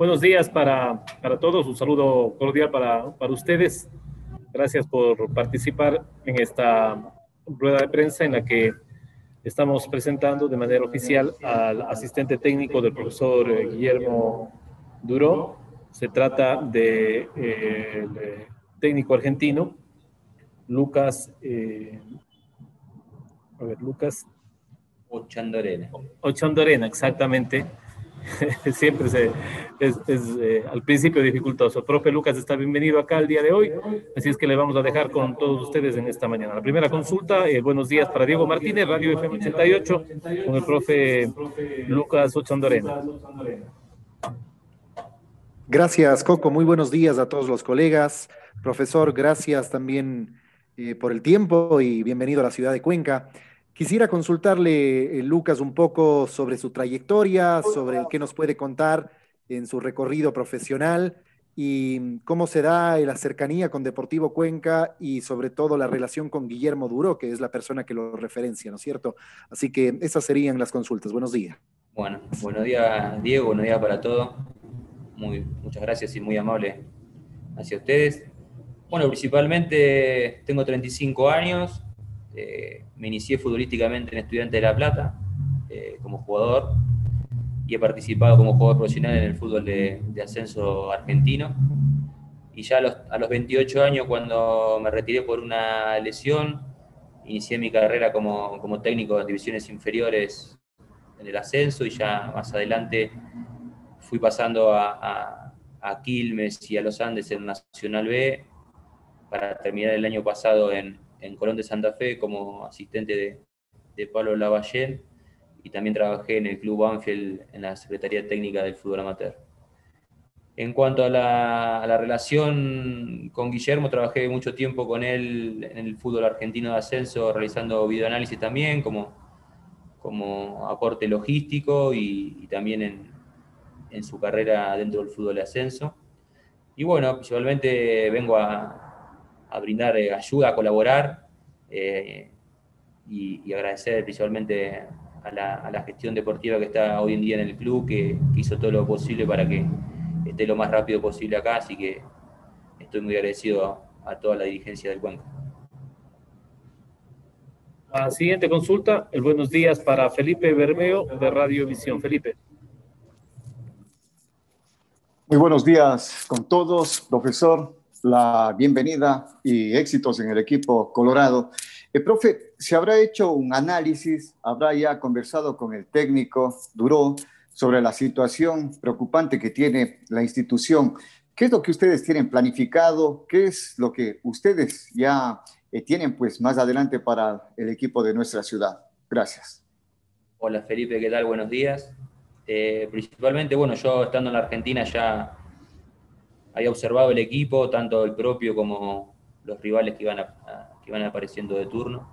Buenos días para, para todos, un saludo cordial para, para ustedes. Gracias por participar en esta rueda de prensa en la que estamos presentando de manera oficial al asistente técnico del profesor eh, Guillermo Duró. Se trata de, eh, técnico argentino, Lucas, eh, a ver, Lucas. Ochandorena. Ochandorena, exactamente. siempre se, es, eh, al principio dificultoso. Profe Lucas está bienvenido acá el día de hoy, así es que le vamos a dejar con todos ustedes en esta mañana. La primera consulta, eh, buenos días para Diego Martínez, Radio FM 88, con el profe Lucas Ochandorena. Gracias, Coco. Muy buenos días a todos los colegas. Profesor, gracias también eh, por el tiempo y bienvenido a la ciudad de Cuenca. Quisiera consultarle, eh, Lucas, un poco sobre su trayectoria, sobre qué nos puede contar en su recorrido profesional y cómo se da la cercanía con Deportivo Cuenca y sobre todo la relación con Guillermo Duro, que es la persona que lo referencia, ¿no es cierto? Así que esas serían las consultas. Buenos días. Bueno, buenos días Diego, buenos días para todos. Muy, muchas gracias y muy amable hacia ustedes. Bueno, principalmente tengo 35 años, eh, me inicié futbolísticamente en Estudiante de La Plata eh, como jugador y he participado como jugador profesional en el fútbol de, ascenso argentino. Y ya a los, 28 años, cuando me retiré por una lesión, inicié mi carrera como, como técnico de divisiones inferiores en el ascenso y ya más adelante fui pasando a, a Quilmes y a los Andes en Nacional B para terminar el año pasado en, en Colón de Santa Fe como asistente de, de Pablo Lavallén y también trabajé en el Club Banfield en la Secretaría Técnica del Fútbol Amateur. En cuanto a la, relación con Guillermo, trabajé mucho tiempo con él en el fútbol argentino de ascenso, realizando videoanálisis también como, como aporte logístico y, también en, en, su carrera dentro del fútbol de ascenso. Y bueno, principalmente vengo a, a brindar eh, ayuda, a colaborar eh, y, agradecer principalmente a la, gestión deportiva que está hoy en día en el club, que, hizo todo lo posible para que esté lo más rápido posible acá, así que estoy muy agradecido a, toda la dirigencia del Cuenca. La siguiente consulta, el buenos días para Felipe Bermeo de Radio Visión. Felipe. Muy buenos días con todos, profesor la bienvenida y éxitos en el equipo Colorado. El profe, ¿se habrá hecho un análisis, habrá ya conversado con el técnico Duró sobre la situación preocupante que tiene la institución? ¿Qué es lo que ustedes tienen planificado? ¿Qué es lo que ustedes ya eh, tienen pues más adelante para el equipo de nuestra ciudad? Gracias. Hola Felipe, ¿qué tal? Buenos días. Eh, principalmente, bueno, yo estando en la Argentina ya había observado el equipo, tanto el propio como los rivales que iban, que iban apareciendo de turno.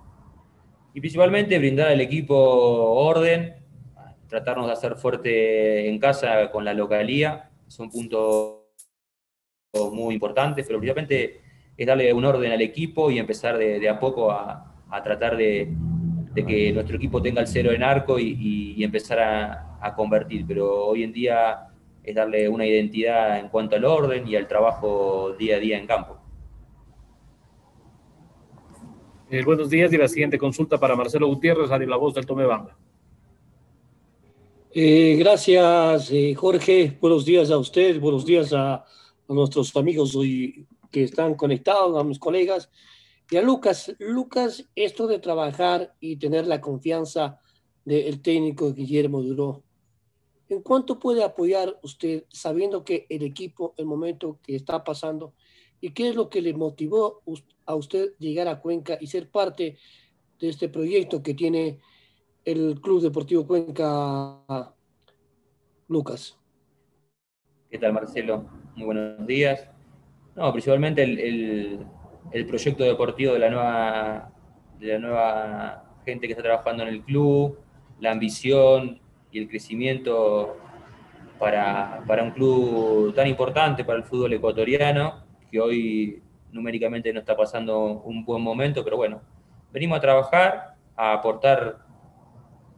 Y principalmente brindar al equipo orden, tratarnos de hacer fuerte en casa con la localía, son puntos muy importantes, pero principalmente es darle un orden al equipo y empezar de, a poco a, tratar de, que nuestro equipo tenga el cero en arco y, empezar a, a, convertir. Pero hoy en día es darle una identidad en cuanto al orden y al trabajo día a día en campo. Eh, buenos días y la siguiente consulta para Marcelo Gutiérrez, Radio La Voz del Tomebamba. Eh, gracias, eh, Jorge. Buenos días a usted, buenos días a, a nuestros amigos hoy que están conectados, a mis colegas. Y a Lucas, Lucas, esto de trabajar y tener la confianza del técnico Guillermo Duró, ¿En cuánto puede apoyar usted sabiendo que el equipo, el momento que está pasando, y qué es lo que le motivó a usted llegar a Cuenca y ser parte de este proyecto que tiene el Club Deportivo Cuenca, Lucas? ¿Qué tal, Marcelo? Muy buenos días. No, principalmente el, proyecto deportivo de la nueva de la nueva gente que está trabajando en el club, la ambición, y el crecimiento para, un club tan importante para el fútbol ecuatoriano, que hoy numéricamente no está pasando un buen momento, pero bueno, venimos a trabajar, a aportar,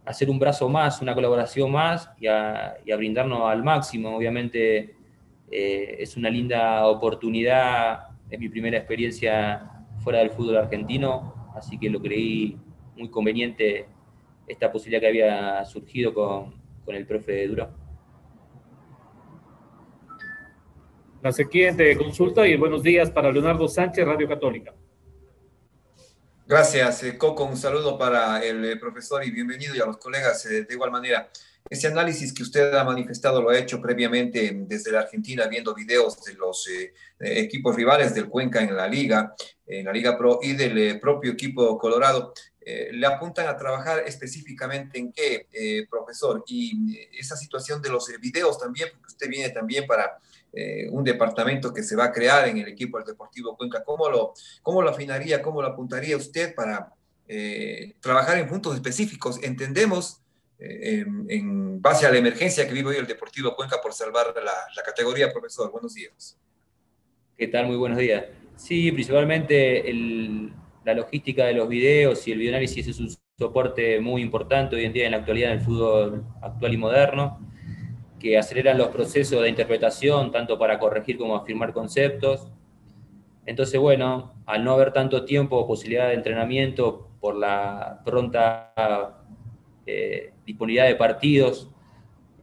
a hacer un brazo más, una colaboración más y a, brindarnos al máximo. Obviamente Eh, es una linda oportunidad, es mi primera experiencia fuera del fútbol argentino, así que lo creí muy conveniente esta posibilidad que había surgido con, con el profe Duro. La siguiente consulta y buenos días para Leonardo Sánchez, Radio Católica. Gracias, eh, Coco. Un saludo para el eh, profesor y bienvenido y a los colegas eh, de igual manera. Ese análisis que usted ha manifestado lo ha hecho previamente desde la Argentina, viendo videos de los equipos rivales del Cuenca en la Liga, en la Liga Pro y del propio equipo Colorado. ¿Le apuntan a trabajar específicamente en qué, profesor? Y esa situación de los videos también, porque usted viene también para eh, un departamento que se va a crear en el equipo del Deportivo Cuenca. ¿Cómo lo, cómo lo afinaría, cómo lo apuntaría usted para eh, trabajar en puntos específicos? Entendemos, eh, en, base a la emergencia que vive hoy el Deportivo Cuenca por salvar la, categoría, profesor. Buenos días. ¿Qué tal? Muy buenos días. Sí, principalmente la logística de los videos y el videoanálisis es un soporte muy importante hoy en día en la actualidad en el fútbol actual y moderno que aceleran los procesos de interpretación, tanto para corregir como afirmar conceptos. Entonces, bueno, al no haber tanto tiempo o posibilidad de entrenamiento por la pronta eh, disponibilidad de partidos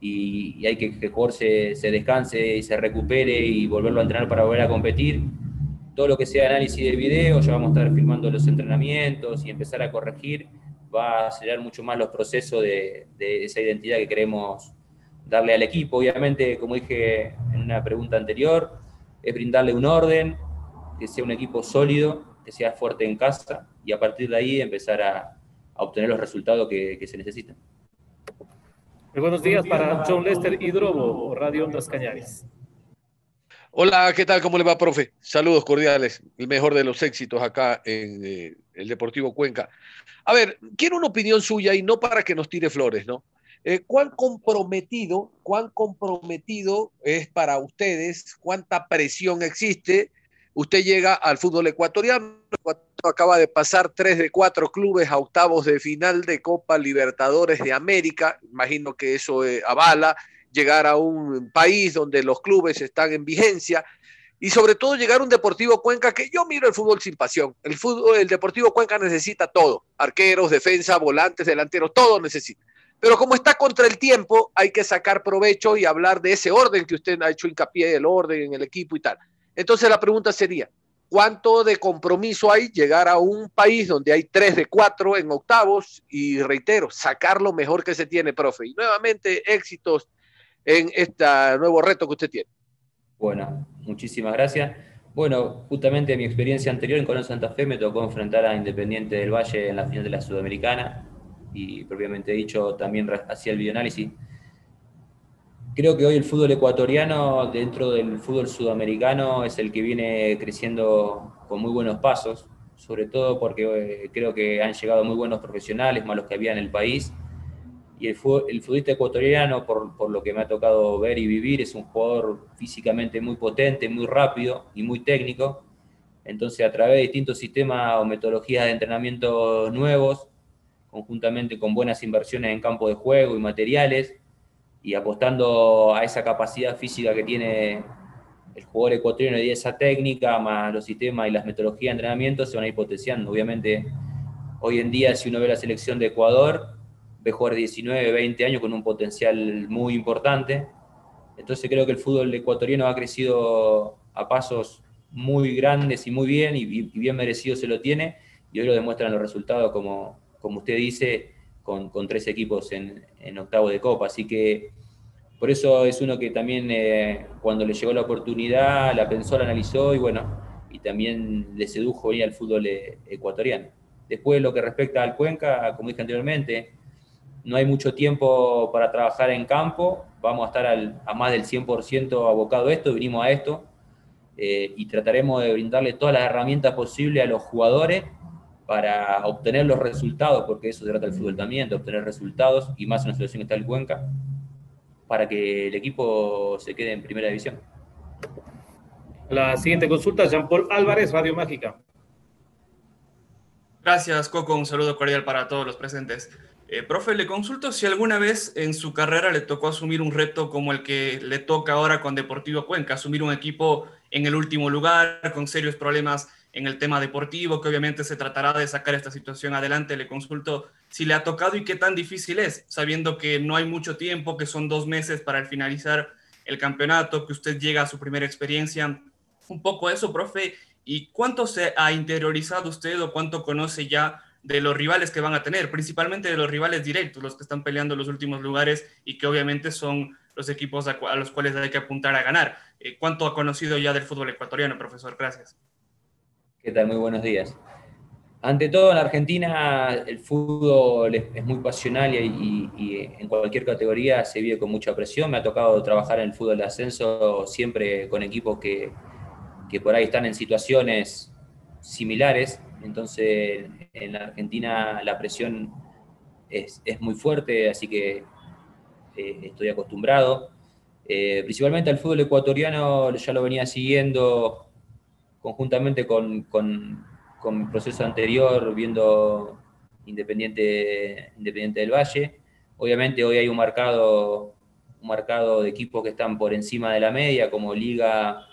y, hay que que el jugador se, se, descanse y se recupere y volverlo a entrenar para volver a competir, todo lo que sea análisis de video, ya vamos a estar filmando los entrenamientos y empezar a corregir, va a acelerar mucho más los procesos de, de esa identidad que queremos darle al equipo. Obviamente, como dije en una pregunta anterior, es brindarle un orden, que sea un equipo sólido, que sea fuerte en casa y a partir de ahí empezar a, obtener los resultados que, se necesitan. buenos días para John Lester Hidrobo, Radio Ondas Cañares. Hola, ¿qué tal? ¿Cómo le va, profe? Saludos cordiales. El mejor de los éxitos acá en eh, el Deportivo Cuenca. A ver, quiero una opinión suya y no para que nos tire flores, ¿no? Eh, ¿Cuán comprometido, cuán comprometido es para ustedes? ¿Cuánta presión existe? Usted llega al fútbol ecuatoriano, acaba de pasar tres de cuatro clubes a octavos de final de Copa Libertadores de América. Imagino que eso eh, avala llegar a un país donde los clubes están en vigencia y sobre todo llegar a un Deportivo Cuenca que yo miro el fútbol sin pasión. El fútbol, el Deportivo Cuenca necesita todo, arqueros, defensa, volantes, delanteros, todo necesita. Pero como está contra el tiempo, hay que sacar provecho y hablar de ese orden que usted ha hecho hincapié, el orden en el equipo y tal. Entonces la pregunta sería, ¿cuánto de compromiso hay llegar a un país donde hay tres de cuatro en octavos? Y reitero, sacar lo mejor que se tiene, profe. Y nuevamente, éxitos en este nuevo reto que usted tiene. Bueno, muchísimas gracias. Bueno, justamente mi experiencia anterior en Colón Santa Fe me tocó enfrentar a Independiente del Valle en la final de la Sudamericana y propiamente dicho también hacia el videoanálisis. Creo que hoy el fútbol ecuatoriano dentro del fútbol sudamericano es el que viene creciendo con muy buenos pasos, sobre todo porque eh, creo que han llegado muy buenos profesionales, más los que había en el país. Y el, el futbolista ecuatoriano, por, por, lo que me ha tocado ver y vivir, es un jugador físicamente muy potente, muy rápido y muy técnico. Entonces, a través de distintos sistemas o metodologías de entrenamiento nuevos, conjuntamente con buenas inversiones en campo de juego y materiales, y apostando a esa capacidad física que tiene el jugador ecuatoriano y esa técnica, más los sistemas y las metodologías de entrenamiento, se van a ir potenciando. Obviamente, hoy en día, si uno ve la selección de Ecuador, ve jugar 19, 20 años con un potencial muy importante. Entonces creo que el fútbol ecuatoriano ha crecido a pasos muy grandes y muy bien, y, bien merecido se lo tiene, y hoy lo demuestran los resultados como, como usted dice, con, tres equipos en, en, octavo de Copa. Así que por eso es uno que también eh, cuando le llegó la oportunidad, la pensó, la analizó y bueno, y también le sedujo venir al fútbol eh, ecuatoriano. Después, lo que respecta al Cuenca, como dije anteriormente, no hay mucho tiempo para trabajar en campo, vamos a estar a más del 100% abocado a esto, vinimos a esto, eh, y trataremos de brindarle todas las herramientas posibles a los jugadores para obtener los resultados, porque eso se trata el fútbol también, de obtener resultados, y más en una situación que está el Cuenca, para que el equipo se quede en primera división. La siguiente consulta, Jean-Paul Álvarez, Radio Mágica. Gracias, Coco. Un saludo cordial para todos los presentes. Eh, profe, le consulto si alguna vez en su carrera le tocó asumir un reto como el que le toca ahora con Deportivo Cuenca, asumir un equipo en el último lugar, con serios problemas en el tema deportivo, que obviamente se tratará de sacar esta situación adelante. Le consulto si le ha tocado y qué tan difícil es, sabiendo que no hay mucho tiempo, que son dos meses para finalizar el campeonato, que usted llega a su primera experiencia. Un poco eso, profe, ¿y cuánto se ha interiorizado usted o cuánto conoce ya de los rivales que van a tener, principalmente de los rivales directos, los que están peleando los últimos lugares y que obviamente son los equipos a, los cuales hay que apuntar a ganar. Eh, ¿Cuánto ha conocido ya del fútbol ecuatoriano, profesor? Gracias. ¿Qué tal? Muy buenos días. Ante todo, en Argentina el fútbol es, muy pasional y, y, en cualquier categoría se vive con mucha presión. Me ha tocado trabajar en el fútbol de ascenso siempre con equipos que, que por ahí están en situaciones similares entonces, en la Argentina la presión es, muy fuerte, así que eh, estoy acostumbrado. Eh, principalmente al fútbol ecuatoriano ya lo venía siguiendo conjuntamente con, con, mi proceso anterior, viendo Independiente, Independiente del Valle. Obviamente hoy hay un marcado, un marcado de equipos que están por encima de la media, como Liga,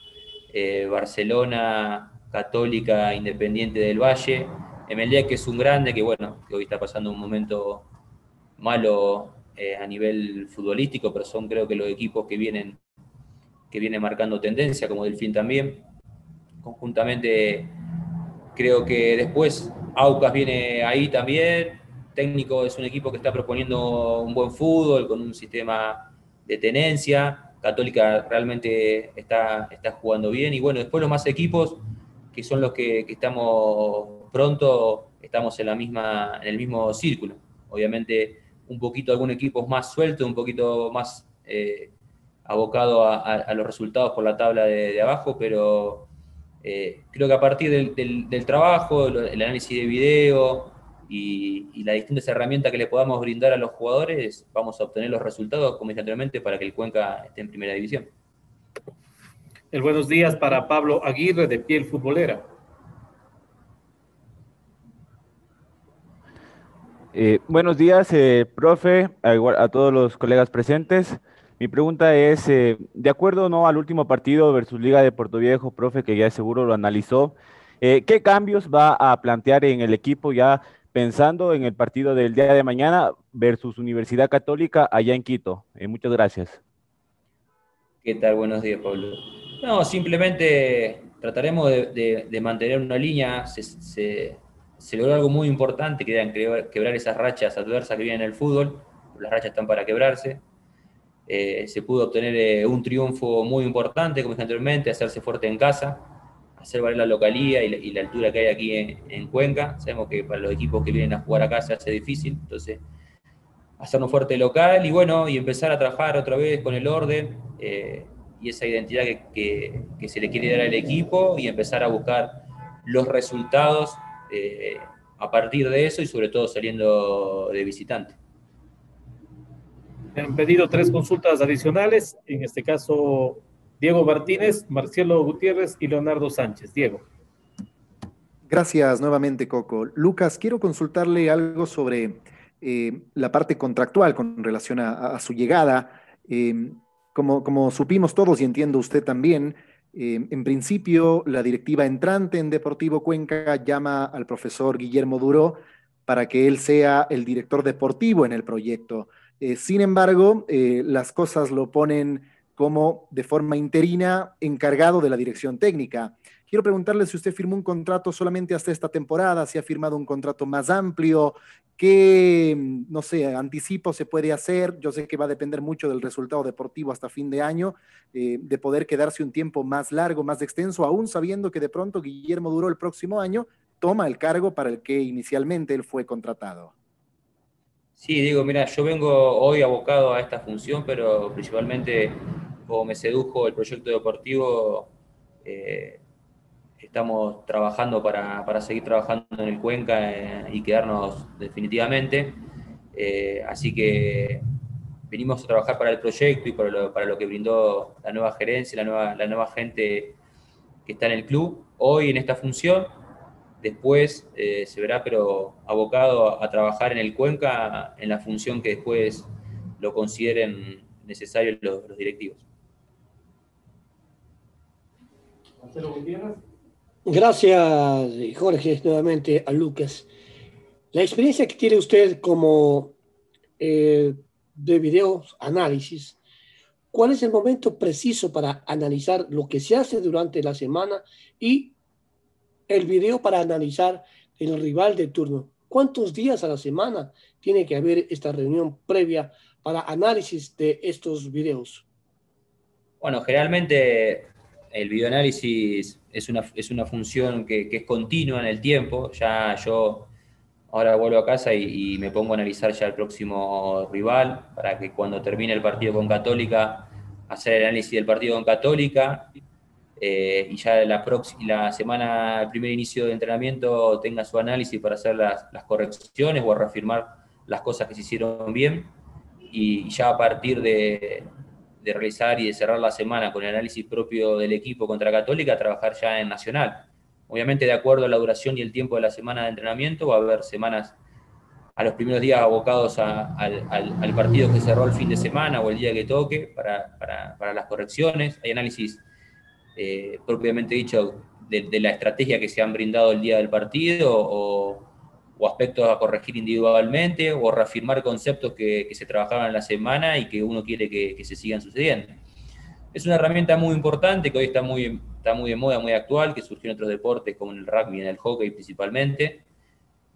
eh, Barcelona, Católica Independiente del Valle, MLD que es un grande, que bueno, hoy está pasando un momento malo eh, a nivel futbolístico, pero son creo que los equipos que vienen, que vienen marcando tendencia, como Delfín también. Conjuntamente creo que después Aucas viene ahí también, técnico es un equipo que está proponiendo un buen fútbol, con un sistema de tenencia, Católica realmente está, está jugando bien, y bueno, después los más equipos que son los que, estamos pronto, estamos en, la misma, en el mismo círculo. Obviamente un poquito algún equipo es más suelto, un poquito más eh, abocado a, los resultados por la tabla de, abajo, pero eh, creo que a partir del, trabajo, el análisis de video y, y, las distintas herramientas que le podamos brindar a los jugadores, vamos a obtener los resultados, como dije anteriormente, para que el Cuenca esté en primera división. El buenos días para Pablo Aguirre de Piel Futbolera. Eh, buenos días, eh, profe, a, todos los colegas presentes. Mi pregunta es, eh, de acuerdo no al último partido versus Liga de Puerto Viejo, profe, que ya seguro lo analizó, ¿qué cambios va a plantear en el equipo ya pensando en el partido del día de mañana versus Universidad Católica allá en Quito? muchas gracias. ¿Qué tal? Buenos días, Pablo. No, simplemente trataremos de, mantener una línea. Se, logró algo muy importante, que eran quebrar esas rachas adversas que vienen en el fútbol. Las rachas están para quebrarse. Eh, se pudo obtener eh, un triunfo muy importante, como dije anteriormente, hacerse fuerte en casa, hacer valer la localía y la, altura que hay aquí en, Cuenca. Sabemos que para los equipos que vienen a jugar acá se hace difícil, entonces hacernos fuerte local y bueno, y empezar a trabajar otra vez con el orden. Eh, y esa identidad que, se le quiere dar al equipo y empezar a buscar los resultados eh, a partir de eso y sobre todo saliendo de visitante. Han pedido tres consultas adicionales, en este caso Diego Martínez, Marcelo Gutiérrez y Leonardo Sánchez. Diego. Gracias nuevamente, Coco. Lucas, quiero consultarle algo sobre eh, la parte contractual con relación a, su llegada. Eh, como, supimos todos y entiendo usted también, eh, en principio la directiva entrante en Deportivo Cuenca llama al profesor Guillermo Duró para que él sea el director deportivo en el proyecto. Eh, sin embargo, eh, las cosas lo ponen como de forma interina encargado de la dirección técnica. Quiero preguntarle si usted firmó un contrato solamente hasta esta temporada, si ha firmado un contrato más amplio, qué, no sé, anticipo se puede hacer. Yo sé que va a depender mucho del resultado deportivo hasta fin de año, eh, de poder quedarse un tiempo más largo, más extenso, aún sabiendo que de pronto Guillermo Duró el próximo año toma el cargo para el que inicialmente él fue contratado. Sí, digo, mira, yo vengo hoy abocado a esta función, pero principalmente como me sedujo el proyecto deportivo, eh, estamos trabajando para, seguir trabajando en el Cuenca eh, y quedarnos definitivamente. Eh, así que venimos a trabajar para el proyecto y para lo, que brindó la nueva gerencia, la nueva, la nueva gente que está en el club. Hoy en esta función después eh, se verá, pero abocado a, trabajar en el Cuenca en la función que después lo consideren necesario los, los directivos. Gracias, Jorge, nuevamente a Lucas. La experiencia que tiene usted como eh, de videos análisis, ¿cuál es el momento preciso para analizar lo que se hace durante la semana y el video para analizar el rival de turno? ¿Cuántos días a la semana tiene que haber esta reunión previa para análisis de estos videos? Bueno, generalmente el videoanálisis es una, es una función que, es continua en el tiempo. Ya yo ahora vuelvo a casa y, me pongo a analizar ya el próximo rival para que cuando termine el partido con Católica, hacer el análisis del partido con Católica eh, y ya la, la semana, el primer inicio de entrenamiento tenga su análisis para hacer las, las correcciones o reafirmar las cosas que se hicieron bien y ya a partir de, de realizar y de cerrar la semana con el análisis propio del equipo contra Católica, trabajar ya en Nacional. Obviamente, de acuerdo a la duración y el tiempo de la semana de entrenamiento, va a haber semanas a los primeros días abocados al, partido que cerró el fin de semana o el día que toque para las correcciones. Hay análisis eh, propiamente dicho de, de, la estrategia que se han brindado el día del partido o, o aspectos a corregir individualmente o reafirmar conceptos que, que, se trabajaban en la semana y que uno quiere que, que, se sigan sucediendo. Es una herramienta muy importante que hoy está muy, está muy de moda, muy actual, que surgió en otros deportes como en el rugby y en el hockey principalmente,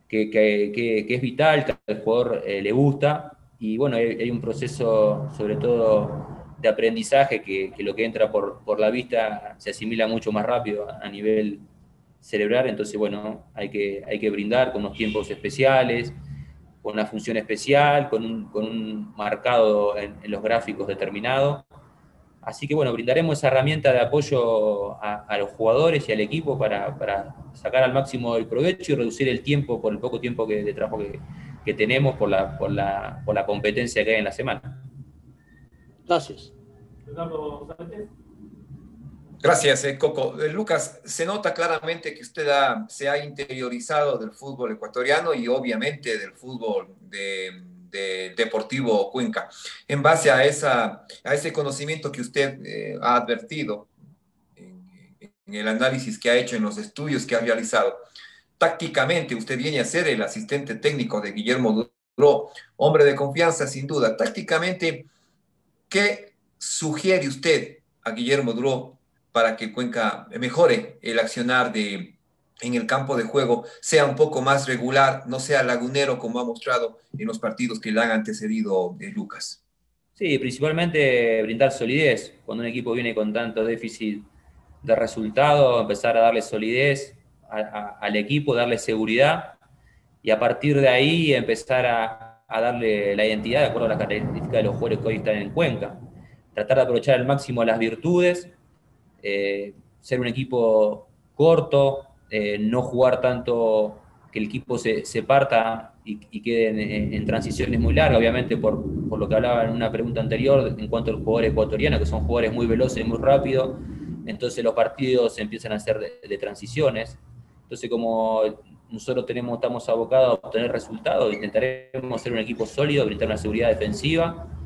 que, que es vital, que al jugador eh, le gusta y bueno, hay, hay, un proceso sobre todo de aprendizaje que, lo que entra por, por la vista se asimila mucho más rápido a nivel celebrar, entonces bueno, hay que, hay que brindar con unos tiempos especiales, con una función especial, con un, con un marcado en, en, los gráficos determinado. Así que bueno, brindaremos esa herramienta de apoyo a, a los jugadores y al equipo para, para, sacar al máximo el provecho y reducir el tiempo por el poco tiempo que, de trabajo que, que tenemos por la, por, la, por la competencia que hay en la semana. Gracias. Gracias, eh, Coco. Eh, Lucas, se nota claramente que usted ha, se ha interiorizado del fútbol ecuatoriano y obviamente del fútbol de, de Deportivo Cuenca. En base a, ese conocimiento que usted eh, ha advertido en, en, el análisis que ha hecho, en los estudios que ha realizado, tácticamente usted viene a ser el asistente técnico de Guillermo Duró, hombre de confianza sin duda. Tácticamente, ¿qué sugiere usted a Guillermo Duró para que Cuenca mejore el accionar de, en el campo de juego, sea un poco más regular, no sea lagunero como ha mostrado en los partidos que le han antecedido eh, Lucas. Sí, principalmente brindar solidez. Cuando un equipo viene con tanto déficit de resultado, empezar a darle solidez a, a, al equipo, darle seguridad y a partir de ahí empezar a, a, darle la identidad de acuerdo a las características de los jugadores que hoy están en Cuenca. Tratar de aprovechar al máximo las virtudes eh, ser un equipo corto, eh, no jugar tanto que el equipo se, se parta y, y quede en, en, transiciones muy largas, obviamente por, por, lo que hablaba en una pregunta anterior en cuanto al jugador ecuatoriano, que son jugadores muy veloces y muy rápidos, entonces los partidos empiezan a ser de, de transiciones. Entonces como nosotros tenemos, estamos abocados a obtener resultados, intentaremos ser un equipo sólido, brindar una seguridad defensiva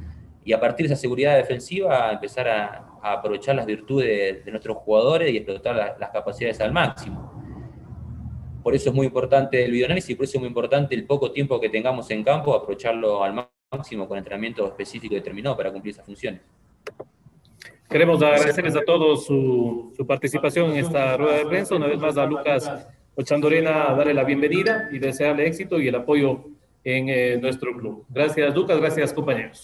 y a partir de esa seguridad defensiva empezar a, a aprovechar las virtudes de, nuestros jugadores y explotar la, las capacidades al máximo. Por eso es muy importante el videoanálisis por eso es muy importante el poco tiempo que tengamos en campo, aprovecharlo al máximo con entrenamiento específico determinado para cumplir esas funciones. Queremos agradecerles a todos su, su participación en esta rueda de prensa. Una vez más a Lucas Ochandorena darle la bienvenida y desearle éxito y el apoyo en eh, nuestro club. Gracias, Lucas. Gracias, compañeros.